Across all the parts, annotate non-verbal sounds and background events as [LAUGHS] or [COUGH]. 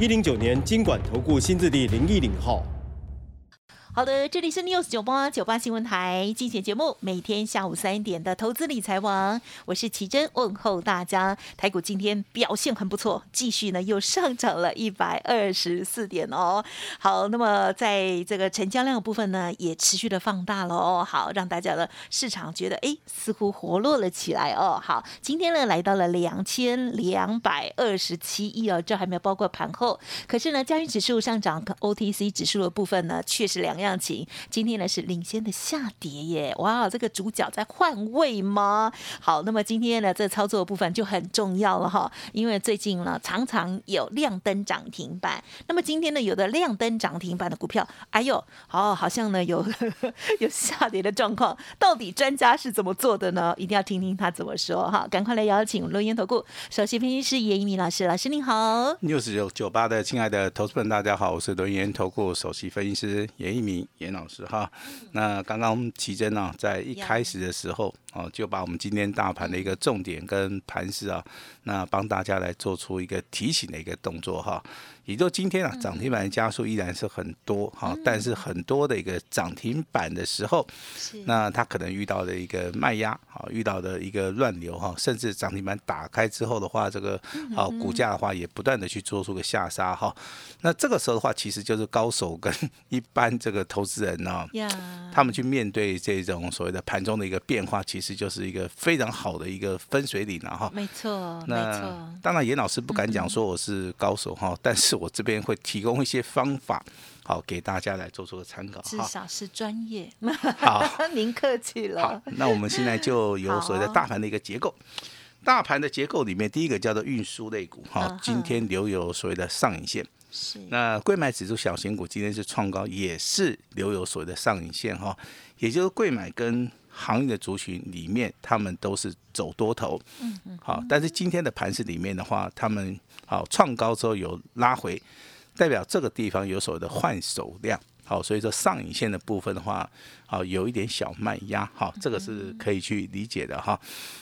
一零九年经管投顾新字第零一零号。好的，这里是 News 九八九八新闻台，精选节目，每天下午三点的投资理财王，我是奇珍，问候大家。台股今天表现很不错，继续呢又上涨了一百二十四点哦。好，那么在这个成交量的部分呢，也持续的放大了哦。好，让大家的市场觉得哎，似乎活络了起来哦。好，今天呢来到了两千两百二十七亿哦，这还没有包括盘后。可是呢，交易指数上涨，OTC 指数的部分呢，却是两。样情，今天呢是领先的下跌耶，哇，这个主角在换位吗？好，那么今天呢这操作部分就很重要了哈，因为最近呢常常有亮灯涨停板，那么今天呢有的亮灯涨停板的股票，哎呦，好，好像呢有 [LAUGHS] 有下跌的状况，到底专家是怎么做的呢？一定要听听他怎么说哈，赶快来邀请录音投顾首席分析师严一鸣老师，老师您好，news 九九八的亲爱的投资们，大家好，我是轮研投顾首席分析师严一鸣。严老师哈，那刚刚奇珍呢，在一开始的时候哦，就把我们今天大盘的一个重点跟盘势啊，那帮大家来做出一个提醒的一个动作哈。也就今天啊，涨停板的加速依然是很多哈，但是很多的一个涨停板的时候，那它可能遇到的一个卖压啊，遇到的一个乱流哈，甚至涨停板打开之后的话，这个啊股价的话也不断的去做出个下杀哈。那这个时候的话，其实就是高手跟 [LAUGHS] 一般这个投资人呢，他们去面对这种所谓的盘中的一个变化，其实就是一个非常好的一个分水岭了哈。没错，那当然严老师不敢讲说我是高手哈，但是。我这边会提供一些方法，好给大家来做出个参考。至少是专业。好，[LAUGHS] 您客气了。好，那我们现在就有所谓的大盘的一个结构。大盘的结构里面，第一个叫做运输类股，哈，今天留有所谓的上影线。是。那贵买指数小型股今天是创高，也是留有所谓的上影线，哈，也就是贵买跟行业的族群里面，他们都是走多头。嗯嗯。好，但是今天的盘市里面的话，他们。好，创高之后有拉回，代表这个地方有所谓的换手量。好，所以说上影线的部分的话，好有一点小卖压。好，这个是可以去理解的哈。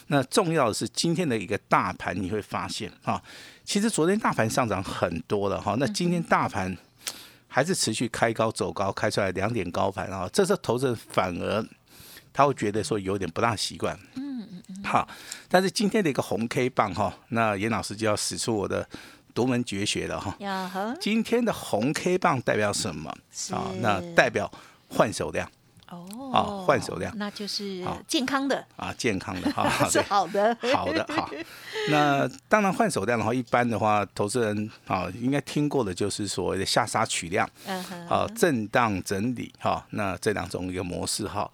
那重要的是今天的一个大盘，你会发现哈，其实昨天大盘上涨很多了哈。那今天大盘还是持续开高走高，开出来两点高盘啊。这时候投资人反而他会觉得说有点不大习惯。嗯嗯嗯好，但是今天的一个红 K 棒哈，那严老师就要使出我的独门绝学了哈。今天的红 K 棒代表什么？啊，那代表换手量。哦，啊，换手量，那就是健康的。啊，健康的 [LAUGHS] 哈，是好的，好的哈。那当然换手量的话，一般的话，投资人啊应该听过的就是所谓的下杀取量，啊，震荡整理哈，那这两种一个模式哈，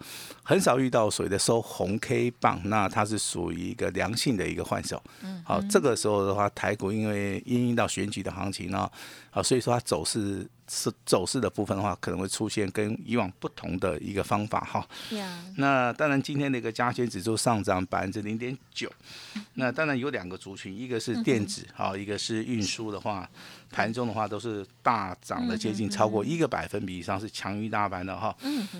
很少遇到所谓的收红 K 棒，那它是属于一个良性的一个换手。嗯，好，这个时候的话，台股因为因应到选举的行情呢，啊，所以说它走势。是走势的部分的话，可能会出现跟以往不同的一个方法哈。那当然，今天的一个加权指数上涨百分之零点九。那当然有两个族群，一个是电子，好，一个是运输的话，盘中的话都是大涨的，接近超过一个百分比以上，是强于大盘的哈。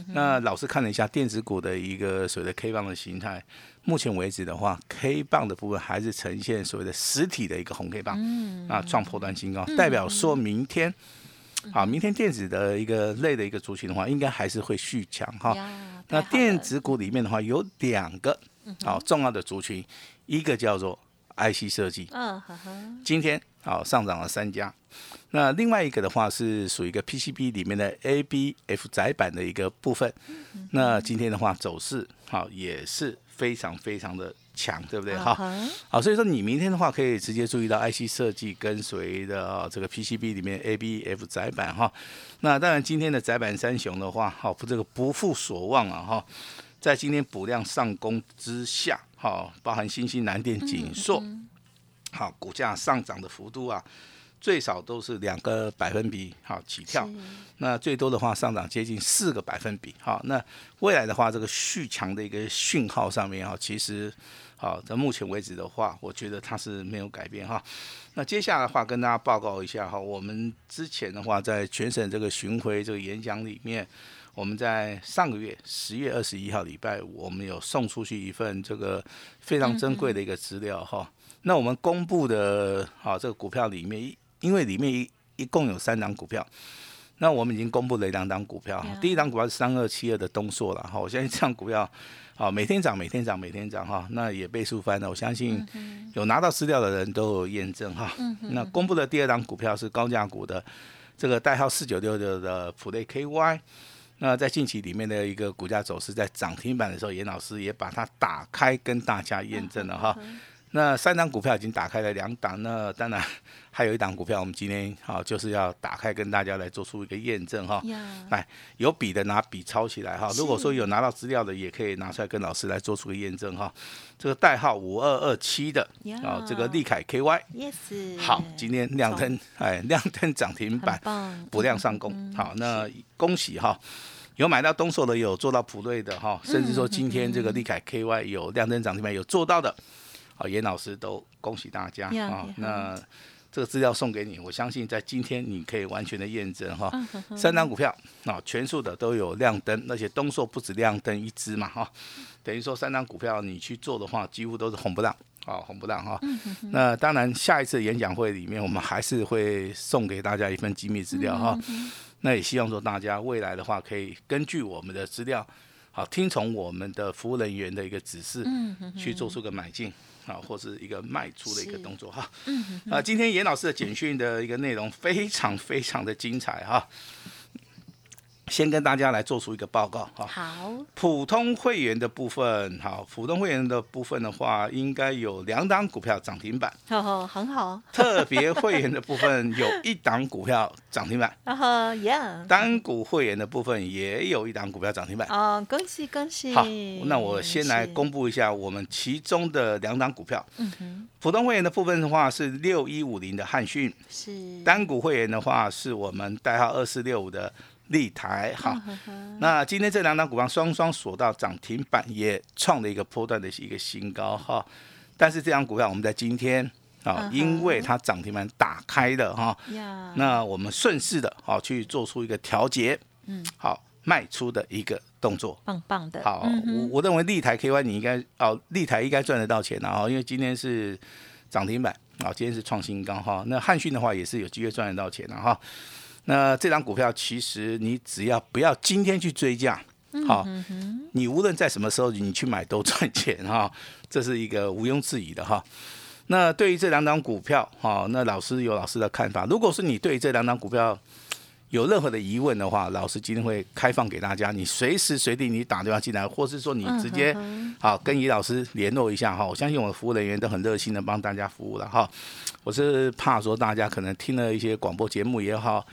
那老师看了一下电子股的一个所谓的 K 棒的形态，目前为止的话，K 棒的部分还是呈现所谓的实体的一个红 K 棒，啊，创破断新高，代表说明天。好，明天电子的一个类的一个族群的话，应该还是会续强哈。那电子股里面的话，有两个好重要的族群，一个叫做 IC 设计，嗯，今天好上涨了三家。那另外一个的话是属于一个 PCB 里面的 ABF 窄板的一个部分。那今天的话走势好也是非常非常的。强对不对？哈，好，所以说你明天的话可以直接注意到 IC 设计跟随的这个 PCB 里面 ABF 窄板哈。那当然今天的窄板三雄的话，好，这个不负所望啊哈，在今天补量上攻之下，哈，包含新兴南电、锦硕，好，股价上涨的幅度啊。最少都是两个百分比好起跳，那最多的话上涨接近四个百分比好，那未来的话，这个续强的一个讯号上面啊，其实好，在目前为止的话，我觉得它是没有改变哈。那接下来的话，跟大家报告一下哈，我们之前的话在全省这个巡回这个演讲里面。我们在上个月十月二十一号礼拜五，我们有送出去一份这个非常珍贵的一个资料哈。那我们公布的啊这个股票里面，因为里面一一共有三档股票，那我们已经公布了两档股票。第一档股票是三二七二的东硕了哈。我相信这样股票好每天涨每天涨每天涨哈，那也倍数翻了。我相信有拿到资料的人都有验证哈。那公布的第二档股票是高价股的这个代号四九六六的普类 KY。那在近期里面的一个股价走势，在涨停板的时候，严老师也把它打开跟大家验证了哈。那三档股票已经打开了两档，那当然还有一档股票，我们今天好就是要打开跟大家来做出一个验证哈。来，有笔的拿笔抄起来哈。如果说有拿到资料的，也可以拿出来跟老师来做出个验证哈。这个代号五二二七的啊，这个利凯 KY。Yes。好，今天亮灯，哎，亮灯涨停板，不量上攻。好，那恭喜哈。有买到东手的，有做到普瑞的哈，甚至说今天这个利凯 KY 有亮灯涨停板有做到的。好，严老师都恭喜大家啊！那这个资料送给你，我相信在今天你可以完全的验证哈。三张股票啊，全数的都有亮灯，而且东硕不止亮灯一只嘛哈，等于说三张股票你去做的话，几乎都是红不让啊，红不让哈。那当然，下一次演讲会里面，我们还是会送给大家一份机密资料哈。那也希望说大家未来的话，可以根据我们的资料，好听从我们的服务人员的一个指示，去做出个买进。啊，或是一个卖出的一个动作哈。嗯啊，今天严老师的简讯的一个内容非常非常的精彩哈。先跟大家来做出一个报告哈。好。普通会员的部分，好，普通会员的部分的话，应该有两档股票涨停板。哦，很好。特别会员的部分有一档股票涨停板。啊 [LAUGHS] 哈，Yeah。单股会员的部分也有一档股票涨停板。哦，恭喜恭喜。好，那我先来公布一下我们其中的两档股票。嗯哼。普通会员的部分的话是六一五零的汉讯。是。单股会员的话是我们代号二四六五的。立台好，那今天这两档股票双双锁到涨停板，也创了一个波段的一个新高哈。但是这张股票我们在今天啊，因为它涨停板打开了哈，那我们顺势的啊去做出一个调节，嗯，好卖出的一个动作，棒棒的。好，我我认为立台 KY 你应该哦，立台应该赚得到钱的啊，因为今天是涨停板啊，今天是创新高哈。那汉讯的话也是有机会赚得到钱的哈。那这张股票其实你只要不要今天去追价，好，你无论在什么时候你去买都赚钱哈，[LAUGHS] 这是一个毋庸置疑的哈。那对于这两张股票哈，那老师有老师的看法。如果是你对这两张股票有任何的疑问的话，老师今天会开放给大家，你随时随地你打电话进来，或是说你直接好跟李老师联络一下哈。我相信我的服务人员都很热心的帮大家服务了哈。我是怕说大家可能听了一些广播节目也好。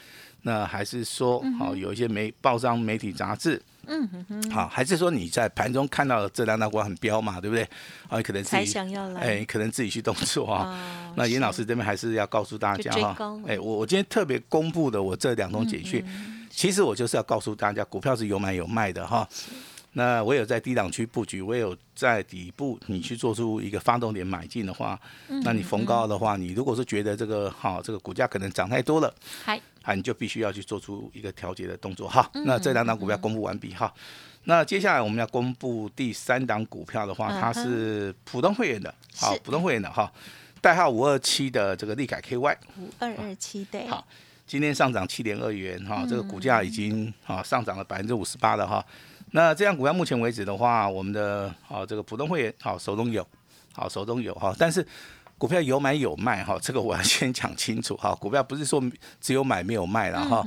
那还是说，好有一些媒报章、媒体、杂志，嗯哼哼，好，还是说你在盘中看到这两大股很彪嘛，对不对？啊，可能自己想要来，哎，可能自己去动作啊。[LAUGHS] 那严老师这边还是要告诉大家哈，哎，我我今天特别公布的我这两通简讯，其实我就是要告诉大家，股票是有买有卖的哈。那我有在低档区布局，我有在底部，你去做出一个发动点买进的话，那你逢高的话，你如果是觉得这个哈，这个股价可能涨太多了，嗨，啊，你就必须要去做出一个调节的动作哈。那这两档股票公布完毕哈，那接下来我们要公布第三档股票的话，它是普通会员的，好，普通会员的哈，代号五二七的这个利改 KY，五二二七对，好，今天上涨七点二元哈，这个股价已经啊上涨了百分之五十八了哈。那这样股票目前为止的话，我们的啊这个普通会员好手中有，好手中有哈，但是股票有买有卖哈，这个我要先讲清楚哈，[LAUGHS] 股票不是说只有买没有卖了哈。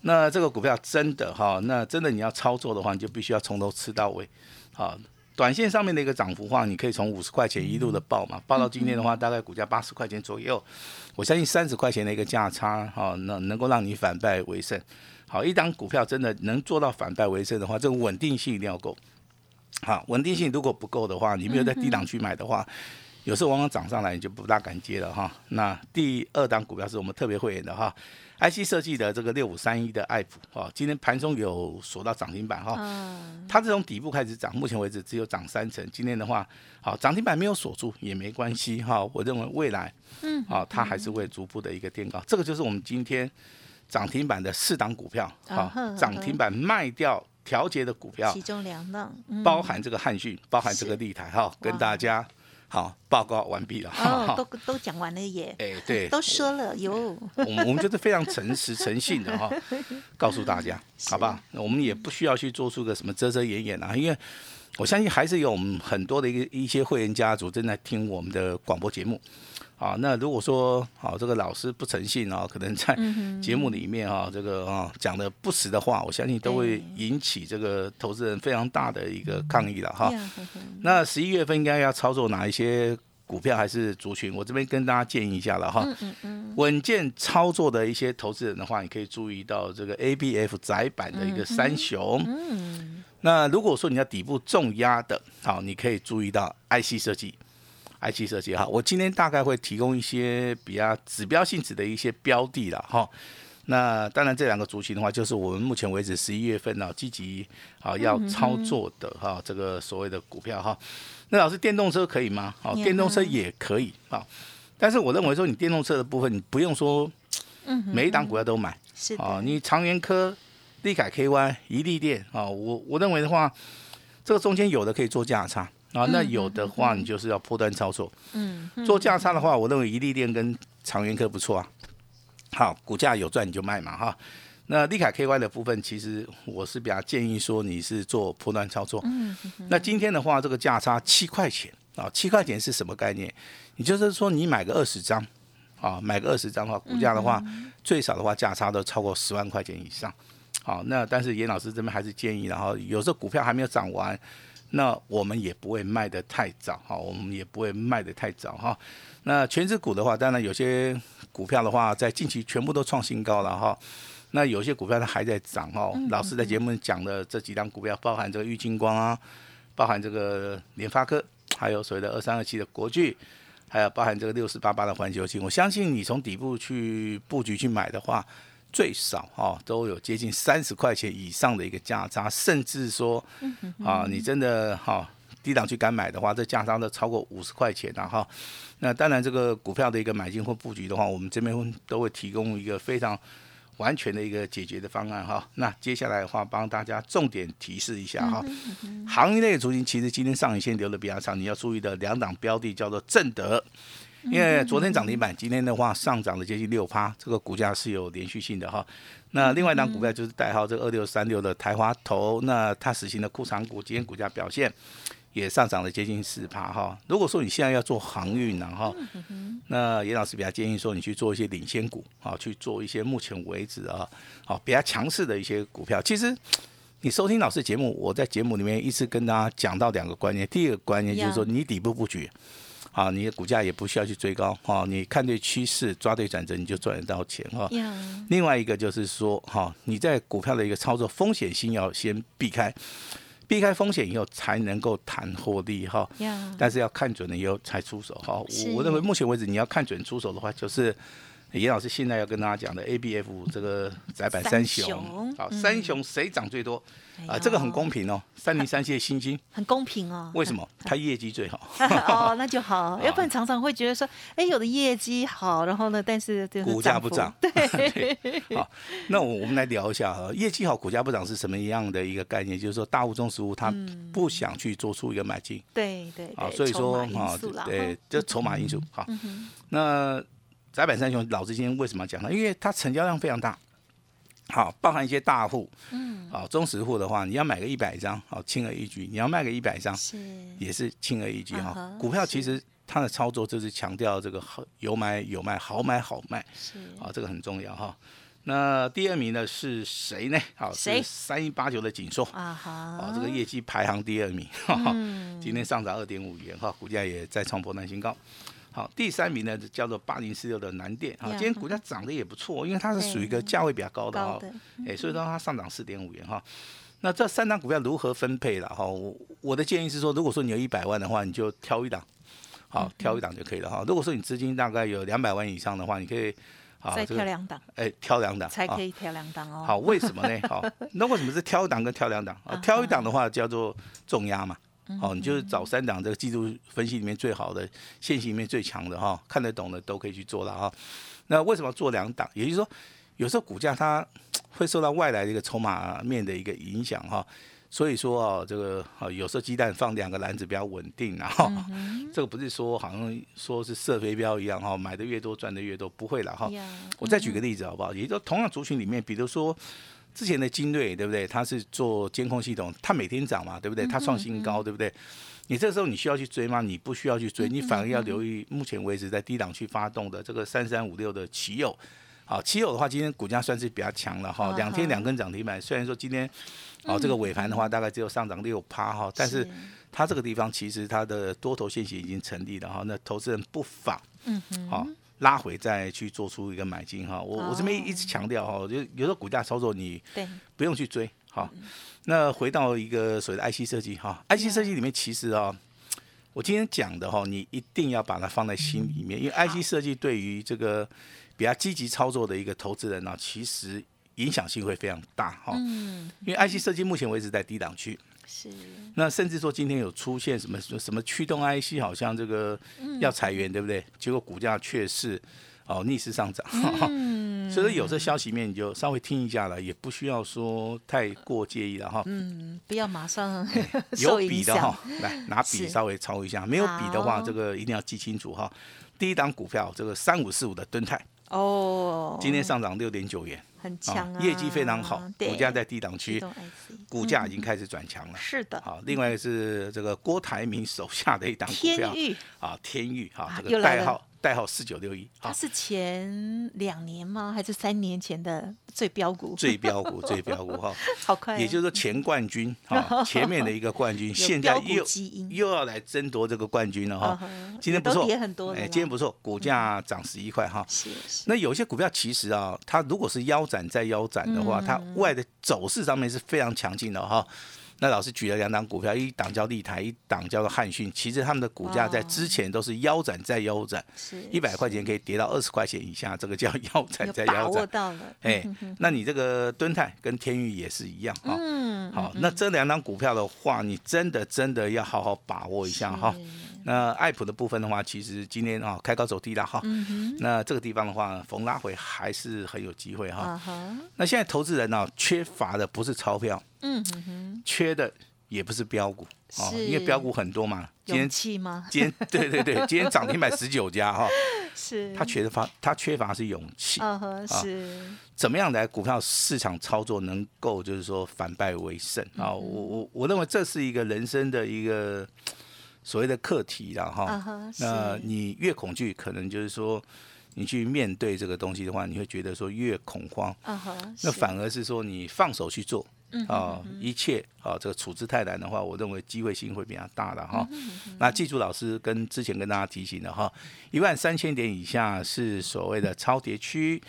那这个股票真的哈，那真的你要操作的话，你就必须要从头吃到尾，好，短线上面的一个涨幅话，你可以从五十块钱一路的报嘛，报到今天的话，大概股价八十块钱左右，我相信三十块钱的一个价差哈，那能够让你反败为胜。好，一张股票真的能做到反败为胜的话，这个稳定性一定要够。好，稳定性如果不够的话，你没有在低档区买的话，有时候往往涨上来你就不大敢接了哈。那第二档股票是我们特别会员的哈，IC 设计的这个六五三一的爱普哈，今天盘中有锁到涨停板哈。它这种底部开始涨，目前为止只有涨三成。今天的话，好涨停板没有锁住也没关系哈。我认为未来，嗯，好它还是会逐步的一个垫高。这个就是我们今天涨停板的四档股票，好涨停板卖掉调节的股票，其中两档包含这个汉讯，包含这个立台哈，跟大家。好，报告完毕了。哦，都都讲完了耶。哎，对，都说了哟。我们我们就是非常诚实诚信的哈，[LAUGHS] 告诉大家，好吧？那我们也不需要去做出个什么遮遮掩掩啊，因为我相信还是有我们很多的一个一些会员家族正在听我们的广播节目。啊，那如果说好这个老师不诚信啊，可能在节目里面啊，这个啊讲的不实的话，我相信都会引起这个投资人非常大的一个抗议了哈。那十一月份应该要操作哪一些股票还是族群？我这边跟大家建议一下了哈。稳健操作的一些投资人的话，你可以注意到这个 A B F 窄板的一个三雄。嗯。那如果说你要底部重压的，好，你可以注意到 I C 设计。IC 设计哈，我今天大概会提供一些比较指标性质的一些标的了哈。那当然这两个族群的话，就是我们目前为止十一月份呢积极啊要操作的哈，这个所谓的股票哈。那老师电动车可以吗？好，电动车也可以啊。但是我认为说你电动车的部分，你不用说，每一档股票都买是啊。你长源科、利凯 KY、一利电啊，我我认为的话，这个中间有的可以做价差。啊，那有的话你就是要破端操作，嗯，做价差的话，我认为一利电跟长源科不错啊。好，股价有赚你就卖嘛哈。那利凯 KY 的部分，其实我是比较建议说你是做波段操作。嗯，那今天的话，这个价差七块钱啊，七块钱是什么概念？也就是说你买个二十张啊，买个二十张的话，股价的话最少的话价差都超过十万块钱以上。好，那但是严老师这边还是建议，然后有时候股票还没有涨完。那我们也不会卖得太早哈，我们也不会卖得太早哈。那全指股的话，当然有些股票的话，在近期全部都创新高了哈。那有些股票它还在涨哈。老师在节目讲的这几张股票，包含这个玉金光啊，包含这个联发科，还有所谓的二三二七的国巨，还有包含这个六四八八的环球金。我相信你从底部去布局去买的话。最少哈都有接近三十块钱以上的一个价差，甚至说啊，你真的哈低档去敢买的话，这价差都超过五十块钱了哈。那当然，这个股票的一个买进或布局的话，我们这边都会提供一个非常完全的一个解决的方案哈。那接下来的话，帮大家重点提示一下哈，行业内的族群其实今天上影线留的比较长，你要注意的两档标的叫做正德。因为昨天涨停板，今天的话上涨了接近六趴，这个股价是有连续性的哈。那另外一档股票就是代号这个二六三六的台华投，那它实行的库藏股，今天股价表现也上涨了接近四趴哈。如果说你现在要做航运呢哈，那严老师比较建议说你去做一些领先股啊，去做一些目前为止啊好比较强势的一些股票。其实你收听老师节目，我在节目里面一直跟大家讲到两个观念，第一个观念就是说你底部布局。啊，你的股价也不需要去追高，哈，你看对趋势，抓对转折，你就赚得到钱，哈。另外一个就是说，哈，你在股票的一个操作风险性要先避开，避开风险以后才能够谈获利，哈。但是要看准了以后才出手，哈。我认为目前为止你要看准出手的话，就是严老师现在要跟大家讲的 A B F 这个窄板三雄，好，三雄谁涨最多？啊，这个很公平哦，三零三七的新金 [LAUGHS] 很公平哦。为什么？它业绩最好。[LAUGHS] 哦，那就好。[LAUGHS] 要不然常常会觉得说，哎，有的业绩好，然后呢，但是股价不涨。对。好，那我我们来聊一下哈，业绩好，股价不涨是什么样的一个概念？就是说，大物中食物它不想去做出一个买进。对对。啊，所以说啊，对，这筹码因素。好，那窄板三雄老子今天为什么讲呢？因为它成交量非常大。好，包含一些大户，嗯，好，中实户的话，你要买个一百张，好，轻而易举；你要卖个一百张，是，也是轻而易举哈。股票其实它的操作就是强调这个好有买有卖，好买好卖，是，啊，这个很重要哈。那第二名呢是谁呢？好，是三一八九的锦硕啊，好，这个业绩排行第二名，今天上涨二点五元哈，股价也再创波段新高。好，第三名呢叫做八零四六的南电，啊，今天股价涨得也不错，因为它是属于一个价位比较高的哈，哎，所以说它上涨四点五元哈。那这三档股票如何分配了哈？我我的建议是说，如果说你有一百万的话，你就挑一档，好挑一档就可以了哈。如果说你资金大概有两百万以上的话，你可以。再挑两档，哎，挑两档才可以挑两档哦。好，为什么呢？好，那为什么是挑一档跟挑两档？[LAUGHS] 啊，挑一档的话叫做重压嘛。好，你就是找三档这个季度分析里面最好的、线型里面最强的哈，看得懂的都可以去做了哈。那为什么做两档？也就是说，有时候股价它会受到外来的一个筹码面的一个影响哈。所以说啊，这个啊，有时候鸡蛋放两个篮子比较稳定，然后这个不是说好像说是射飞镖一样哈，买的越多赚的越多，不会了哈。我再举个例子好不好？也就同样族群里面，比如说之前的精锐，对不对？它是做监控系统，它每天涨嘛，对不对？它创新高，对不对？你这时候你需要去追吗？你不需要去追，你反而要留意目前为止在低档区发动的这个三三五六的奇友。好，奇友的话，今天股价算是比较强了哈，两天两根涨停板。虽然说今天，哦，这个尾盘的话大概只有上涨六趴哈，但是它这个地方其实它的多头线型已经成立了哈，那投资人不妨，嗯哼，好拉回再去做出一个买进哈。我我这边一直强调哈，就有时候股价操作你不用去追哈。那回到一个所谓的 IC 设计哈，IC 设计里面其实啊，我今天讲的哈，你一定要把它放在心里面，因为 IC 设计对于这个。比较积极操作的一个投资人呢，其实影响性会非常大哈。嗯。因为 IC 设计目前为止在低档区。是。那甚至说今天有出现什么什么驱动 IC，好像这个要裁员，对不对？结果股价却是哦逆势上涨。嗯。[LAUGHS] 所以有这消息面，你就稍微听一下了，也不需要说太过介意了哈。嗯。不要马上 [LAUGHS] 有笔的哈，来拿笔稍微抄一下。没有笔的话，这个一定要记清楚哈。第一档股票，这个三五四五的敦泰。哦，今天上涨六点九元，很强啊，业绩非常好，股价在低档区，股价已经开始转强了。是的，好，另外是这个郭台铭手下的一档股票，啊，天域哈，这个代号。代号四九六一，它是前两年吗？还是三年前的最标股？最标股，[LAUGHS] 最标股哈，好快。也就是说前冠军 [LAUGHS] 哈，前面的一个冠军，现在又又要来争夺这个冠军了哈。今天不错，跌很多。哎，今天不错，股价涨十一块哈。是是。那有些股票其实啊，它如果是腰斩再腰斩的话，它外的走势上面是非常强劲的哈。那老师举了两档股票，一档叫立台，一档叫做汉讯。其实他们的股价在之前都是腰斩再腰斩，一百块钱可以跌到二十块钱以下，这个叫腰斩再腰斩。到了，哎，[LAUGHS] 那你这个敦泰跟天宇也是一样啊。嗯，好，那这两档股票的话，你真的真的要好好把握一下哈。那爱普的部分的话，其实今天啊开高走低了哈。那这个地方的话，逢拉回还是很有机会哈。那现在投资人呢，缺乏的不是钞票，嗯哼，缺的也不是标股哦，因为标股很多嘛。勇气吗？今天对对对，今天涨停板十九家哈。[LAUGHS] 是。他缺乏他缺乏是勇气。是。怎么样来股票市场操作能够就是说反败为胜啊？我我我认为这是一个人生的一个。所谓的课题了哈，那你越恐惧，可能就是说，你去面对这个东西的话，你会觉得说越恐慌。那反而是说你放手去做，啊，一切啊，这个处置太难的话，我认为机会性会比较大的哈。那记住老师跟之前跟大家提醒的哈，一万三千点以下是所谓的超跌区。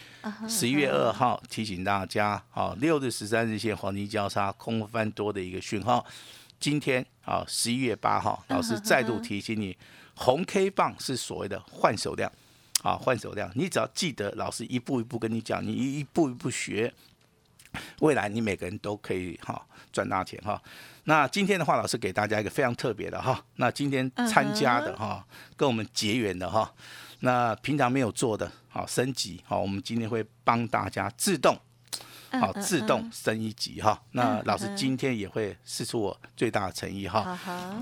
十一月二号提醒大家，啊，六日十三日线黄金交叉空翻多的一个讯号。今天啊，十一月八号，老师再度提醒你，红 K 棒是所谓的换手量，啊，换手量，你只要记得老师一步一步跟你讲，你一步一步学，未来你每个人都可以哈赚大钱哈。那今天的话，老师给大家一个非常特别的哈，那今天参加的哈，跟我们结缘的哈，那平常没有做的，好升级，好，我们今天会帮大家自动。好，自动升一级哈。那老师今天也会试出我最大的诚意哈。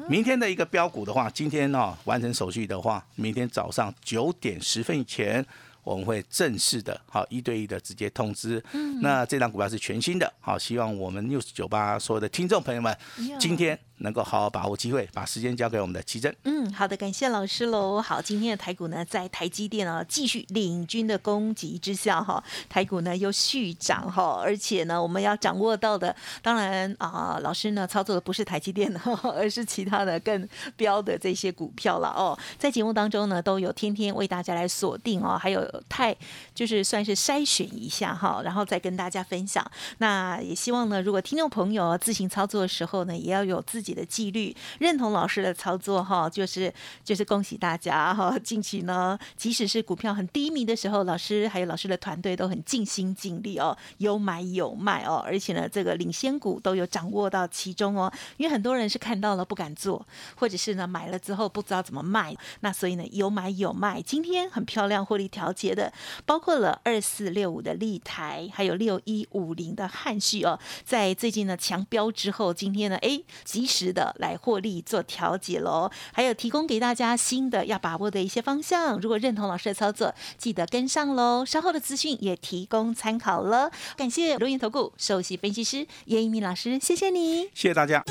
明天的一个标股的话，今天呢完成手续的话，明天早上九点十分以前，我们会正式的好一对一的直接通知。那这张股票是全新的，好，希望我们六十九八所有的听众朋友们今天。能够好好把握机会，把时间交给我们的奇珍。嗯，好的，感谢老师喽。好，今天的台股呢，在台积电啊继续领军的攻击之下，哈，台股呢又续涨哈，而且呢，我们要掌握到的，当然啊，老师呢操作的不是台积电，而是其他的更标的这些股票了哦。在节目当中呢，都有天天为大家来锁定哦，还有太就是算是筛选一下哈，然后再跟大家分享。那也希望呢，如果听众朋友自行操作的时候呢，也要有自己。的纪律，认同老师的操作哈，就是就是恭喜大家哈！近期呢，即使是股票很低迷的时候，老师还有老师的团队都很尽心尽力哦，有买有卖哦，而且呢，这个领先股都有掌握到其中哦。因为很多人是看到了不敢做，或者是呢买了之后不知道怎么卖，那所以呢有买有卖。今天很漂亮获利调节的，包括了二四六五的立台，还有六一五零的汉旭哦，在最近呢强标之后，今天呢哎即的来获利做调节喽，还有提供给大家新的要把握的一些方向。如果认同老师的操作，记得跟上喽。稍后的资讯也提供参考了。感谢留言投顾首席分析师叶一鸣老师，谢谢你，谢谢大家。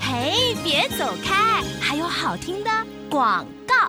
嘿，别走开，还有好听的广。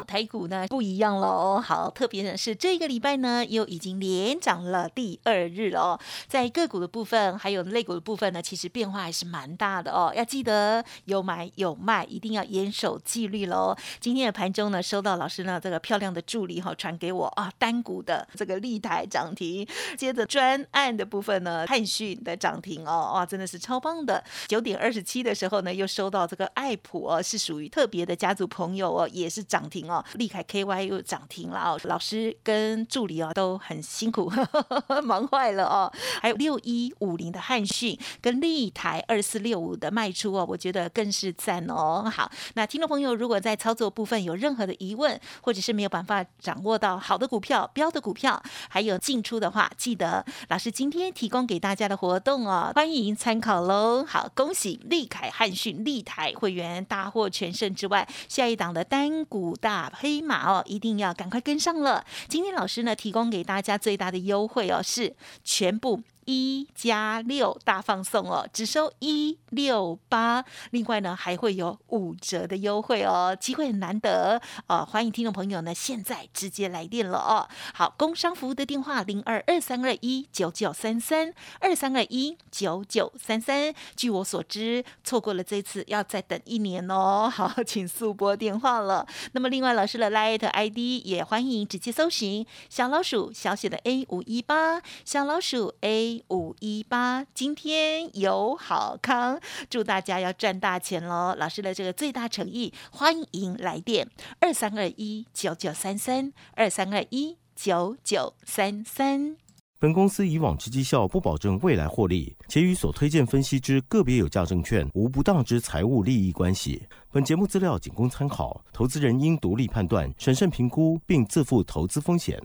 台股呢不一样喽，好，特别的是这个礼拜呢又已经连涨了第二日了哦。在个股的部分，还有类股的部分呢，其实变化还是蛮大的哦。要记得有买有卖，一定要严守纪律喽。今天的盘中呢，收到老师呢这个漂亮的助理哈传给我啊，单股的这个立台涨停，接着专案的部分呢，汉讯的涨停哦，哇，真的是超棒的。九点二十七的时候呢，又收到这个爱普哦，是属于特别的家族朋友哦，也是涨。停哦，利凯 KY 又涨停了哦，老师跟助理哦都很辛苦，[LAUGHS] 忙坏了哦。还有六一五零的汉讯跟利台二四六五的卖出哦，我觉得更是赞哦。好，那听众朋友如果在操作部分有任何的疑问，或者是没有办法掌握到好的股票、标的股票，还有进出的话，记得老师今天提供给大家的活动哦，欢迎参考喽。好，恭喜利凯汉讯利台会员大获全胜之外，下一档的单股。大黑马哦，一定要赶快跟上了。今天老师呢，提供给大家最大的优惠哦，是全部。一加六大放送哦，只收一六八，另外呢还会有五折的优惠哦，机会很难得哦，欢迎听众朋友呢现在直接来电了哦。好，工商服务的电话零二二三二一九九三三二三二一九九三三。据我所知，错过了这次要再等一年哦。好，请速拨电话了。那么另外老师的 Light ID 也欢迎直接搜寻小老鼠小写的 A 五一八小老鼠 A。五一八，今天有好康，祝大家要赚大钱喽！老师的这个最大诚意，欢迎来电二三二一九九三三二三二一九九三三。本公司以往之绩效不保证未来获利，且与所推荐分析之个别有价证券无不当之财务利益关系。本节目资料仅供参考，投资人应独立判断、审慎评估，并自负投资风险。